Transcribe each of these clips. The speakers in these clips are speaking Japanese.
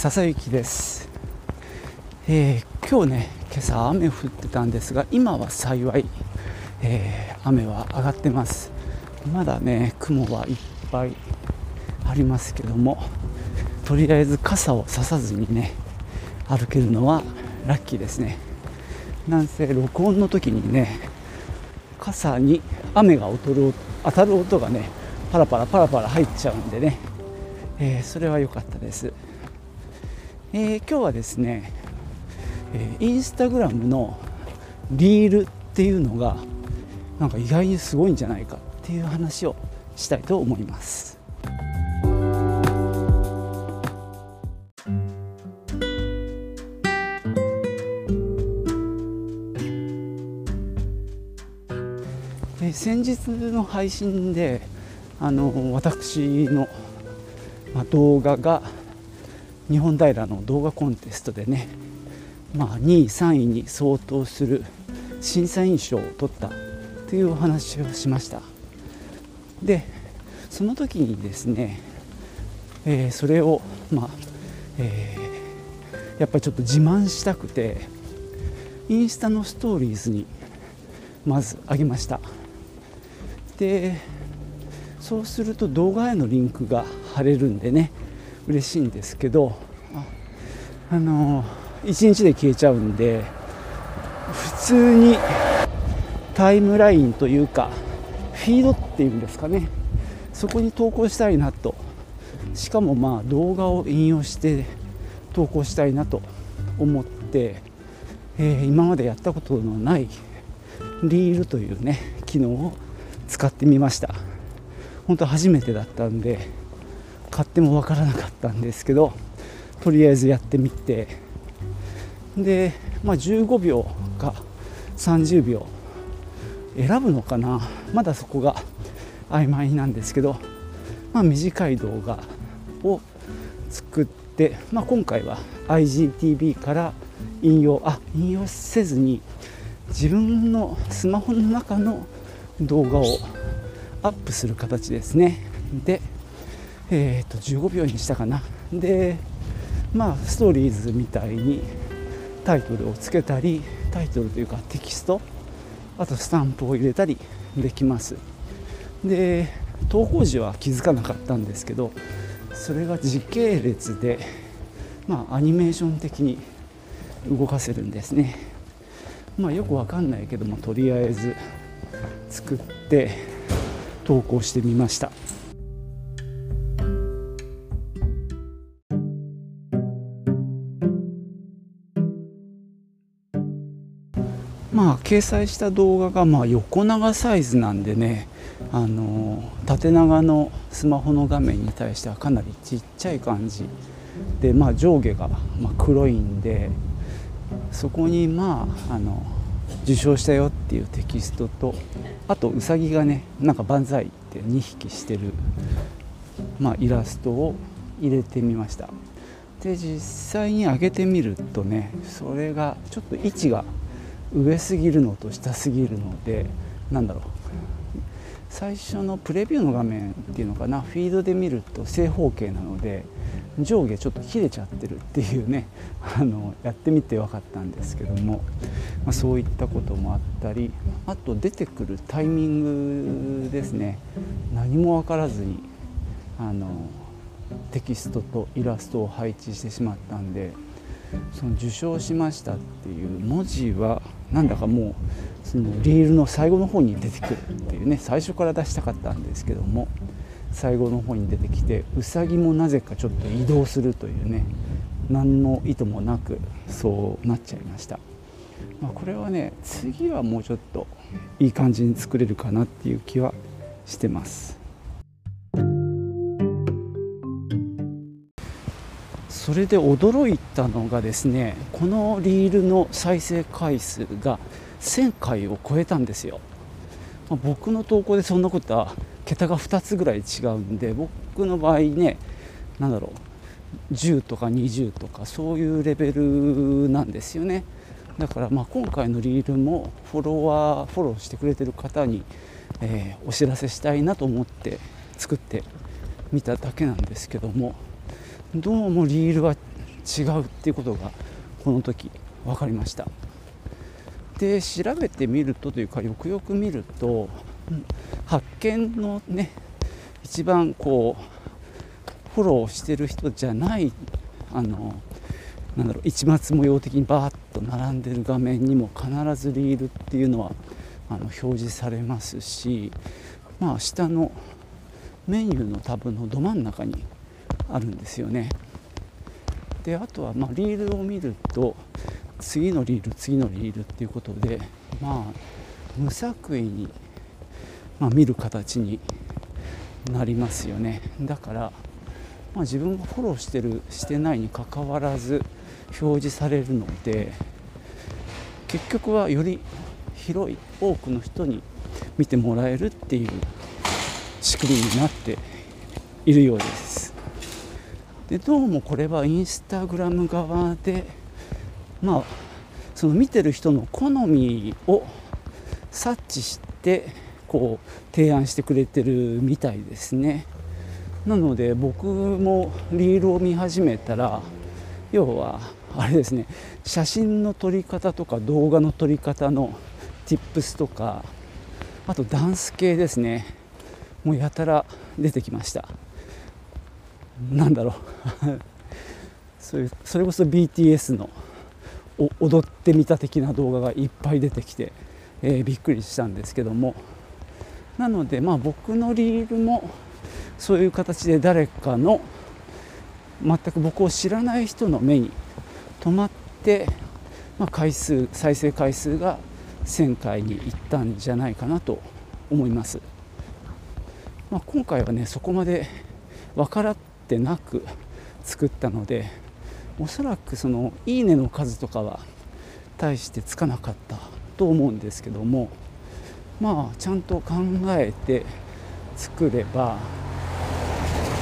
笹雪です、えー、今日ね今朝雨降ってたんですが今は幸い、えー、雨は上がってます。まだね雲はいっぱいありますけどもとりあえず傘をささずにね歩けるのはラッキーですね。なんせ録音の時にね傘に雨が当たる音がねパラパラパラパラ入っちゃうんでね、えー、それは良かったです、えー、今日はですね、えー、インスタグラムのリールっていうのがなんか意外にすごいんじゃないかっていう話をしたいと思います。先日の配信であの私の、ま、動画が日本平の動画コンテストでね、まあ、2位3位に相当する審査員賞を取ったというお話をしました。でその時にですね、えー、それをまあ、えー、やっぱりちょっと自慢したくてインスタのストーリーズにまず上げました。でそうすると動画へのリンクが貼れるんでね嬉しいんですけどあの1日で消えちゃうんで普通にタイムラインというかフィードっていうんですかねそこに投稿したいなと。しかもまあ動画を引用して投稿したいなと思って、えー、今までやったことのないリールというね機能を使ってみました。本当初めてだったんで買っても分からなかったんですけどとりあえずやってみて。で、まあ、15秒か30秒選ぶのかな。まだそこが曖昧なんですけど、まあ、短い動画を作って、まあ、今回は IGTV から引用あ引用せずに自分のスマホの中の動画をアップする形ですね。で、えー、と15秒にしたかな。でまあストーリーズみたいにタイトルをつけたりタイトルというかテキストあとスタンプを入れたりできます。で投稿時は気づかなかったんですけどそれが時系列でまあアニメーション的に動かせるんですね。まあよくわかんないけどもとりあえず作って投稿してみました。まあ掲載した動画がまあ横長サイズなんでねあの縦長のスマホの画面に対してはかなりちっちゃい感じ。で、まあ、上下がま黒いんでそこにまああの受賞したよっていうテキストとあとうさぎがねなんか万歳って2匹してる、まあ、イラストを入れてみました。で実際に上げてみるとねそれがちょっと位置が上すぎるのと下すぎるのでなんだろう。最初のプレビューの画面っていうのかな。フィードで見ると正方形なので上下ちょっと切れちゃってるっていうね。あのやってみて分かったんですけども、まあ、そういったこともあったりあと出てくるタイミングですね。何も分からずにあのテキストとイラストを配置してしまったんでその受賞しましたっていう文字はなんだかもうそのリールの最後の方に出てくるっていうね最初から出したかったんですけども最後の方に出てきてうさぎもなぜかちょっと移動するというね何の意図もなくそうなっちゃいました、まあ、これはね次はもうちょっといい感じに作れるかなっていう気はしてます。それで驚いたのがですねこのリールの再生回数が1000回を超えたんですよ、まあ、僕の投稿でそんなことは桁が2つぐらい違うんで僕の場合ね何だろう10とか20とかそういうレベルなんですよね。だからまあ今回のリールもフォロワーフォローしてくれてる方に、えー、お知らせしたいなと思って作ってみただけなんですけども。どうもリールは違うっていうことがこの時分かりました。で調べてみるとというかよくよく見ると発見のね一番こうフォローしてる人じゃないあのなんだろう一末模様的にバーッと並んでる画面にも必ずリールっていうのはあの表示されますしまあ下のメニューのタブのど真ん中にあるんですよね。であとはまリールを見ると次のリール次のリールっていうことでまあ無作為に、まあ、見る形になりますよね。だから、まあ、自分がフォローしてるしてないにかかわらず表示されるので結局はより広い多くの人に見てもらえるっていう仕組みになっているようです。でどうもこれはインスタグラム側でまあその見てる人の好みを察知してこう提案してくれてるみたいですね。なので僕もリールを見始めたら要はあれですね写真の撮り方とか動画の撮り方の tips とかあとダンス系ですねもうやたら出てきました。なんだろう。それそれこそ BTS の踊ってみた的な動画がいっぱい出てきて、えー、びっくりしたんですけども。なのでまあ僕のリールもそういう形で誰かの全く僕を知らない人の目に止まって、まあ、回数再生回数が1000回にいったんじゃないかなと思います、まあ、今回はねそこまで分からってなく作ったのでおそらくその「いいね」の数とかは大してつかなかったと思うんですけどもまあちゃんと考えて作れば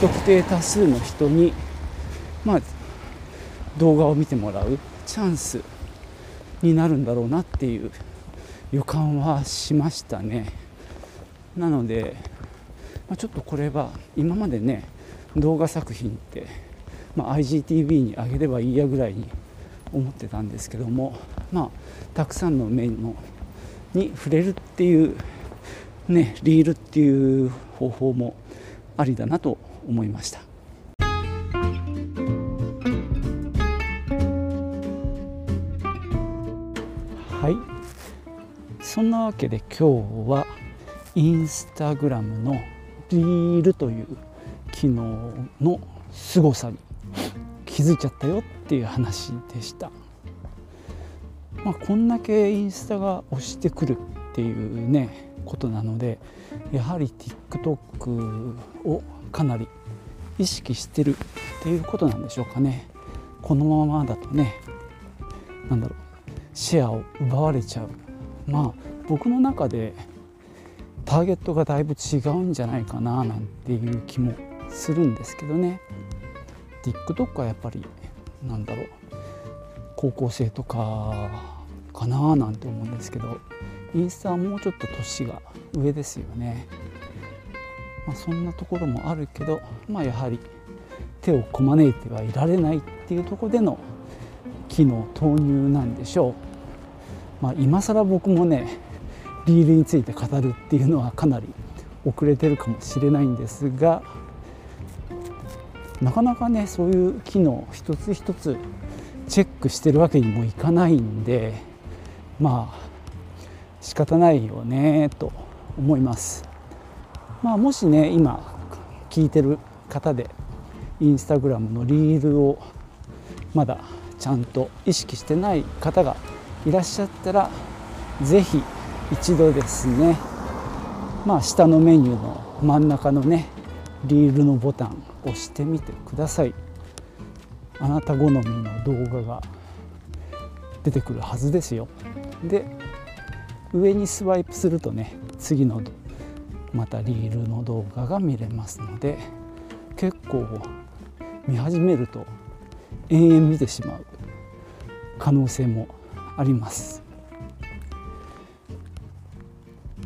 特定多数の人にまあ動画を見てもらうチャンスになるんだろうなっていう予感はしましたね。なので、まあ、ちょっとこれは今までね動画作品って、まあ、IGTV に上げればいいやぐらいに思ってたんですけどもまあたくさんの面のに触れるっていうねリールっていう方法もありだなと思いました。はい。そんなわけで今日はインスタグラムのリールという機能の凄さに気づいちゃったよっていう話でした。まあ、こんだけインスタが押してくるっていうねことなのでやはり TikTok をかなり意識してるっていうことなんでしょうかねこのままだとね何だろうシェアを奪われちゃうまあ僕の中でターゲットがだいぶ違うんじゃないかななんていう気もするんですけどね。TikTok はやっぱりなんだろう。高校生とかかななんて思うんですけどインスタはもうちょっと年が上ですよね、まあ、そんなところもあるけど、まあ、やはり手をこまねいてはいられないっていうとこでの機能投入なんでしょう、まあ、今更僕もねリールについて語るっていうのはかなり遅れてるかもしれないんですがなかなかねそういう機能一つ一つチェックしてるわけにもいかないんでまあ仕方ないよねと思います。まあ、もしね今聞いてる方でインスタグラムのリールをまだちゃんと意識してない方がいらっしゃったら是非一度ですねまあ下のメニューの真ん中のねリールのボタン押してみてください。あなた好みの動画が出てくるはずですよ。で上にスワイプするとね次のまたリールの動画が見れますので結構見始めると延々見てしまう可能性もあります。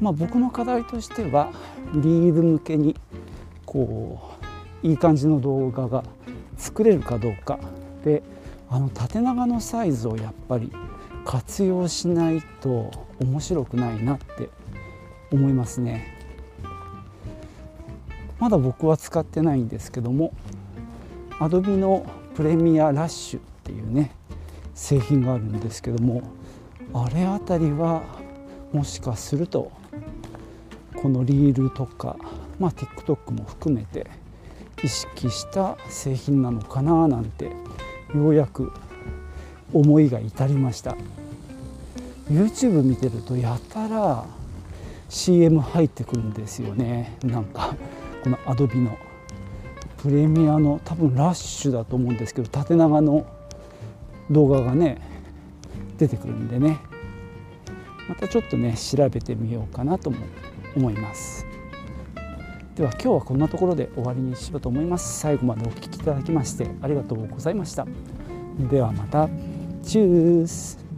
まあ僕の課題としてはリール向けにこういい感じの動画が作れるかどうかであの縦長のサイズをやっぱり活用しないと面白くないなって思いますね。まだ僕は使ってないんですけども Adobe のプレミアラッシュっていうね製品があるんですけどもあれあたりはもしかするとこのリールとか、まあ、TikTok も含めて意識した製品なのかななんてようやく思いが至りました。YouTube 見てるとやたら CM 入ってくるんですよね。なんかこの Adobe の。プレミアの多分ラッシュだと思うんですけど縦長の動画がね出てくるんでね。またちょっとね調べてみようかなとも思います。では今日はこんなところで終わりにしようと思います。最後までお聴きいただきましてありがとうございました。ではまた。チュース。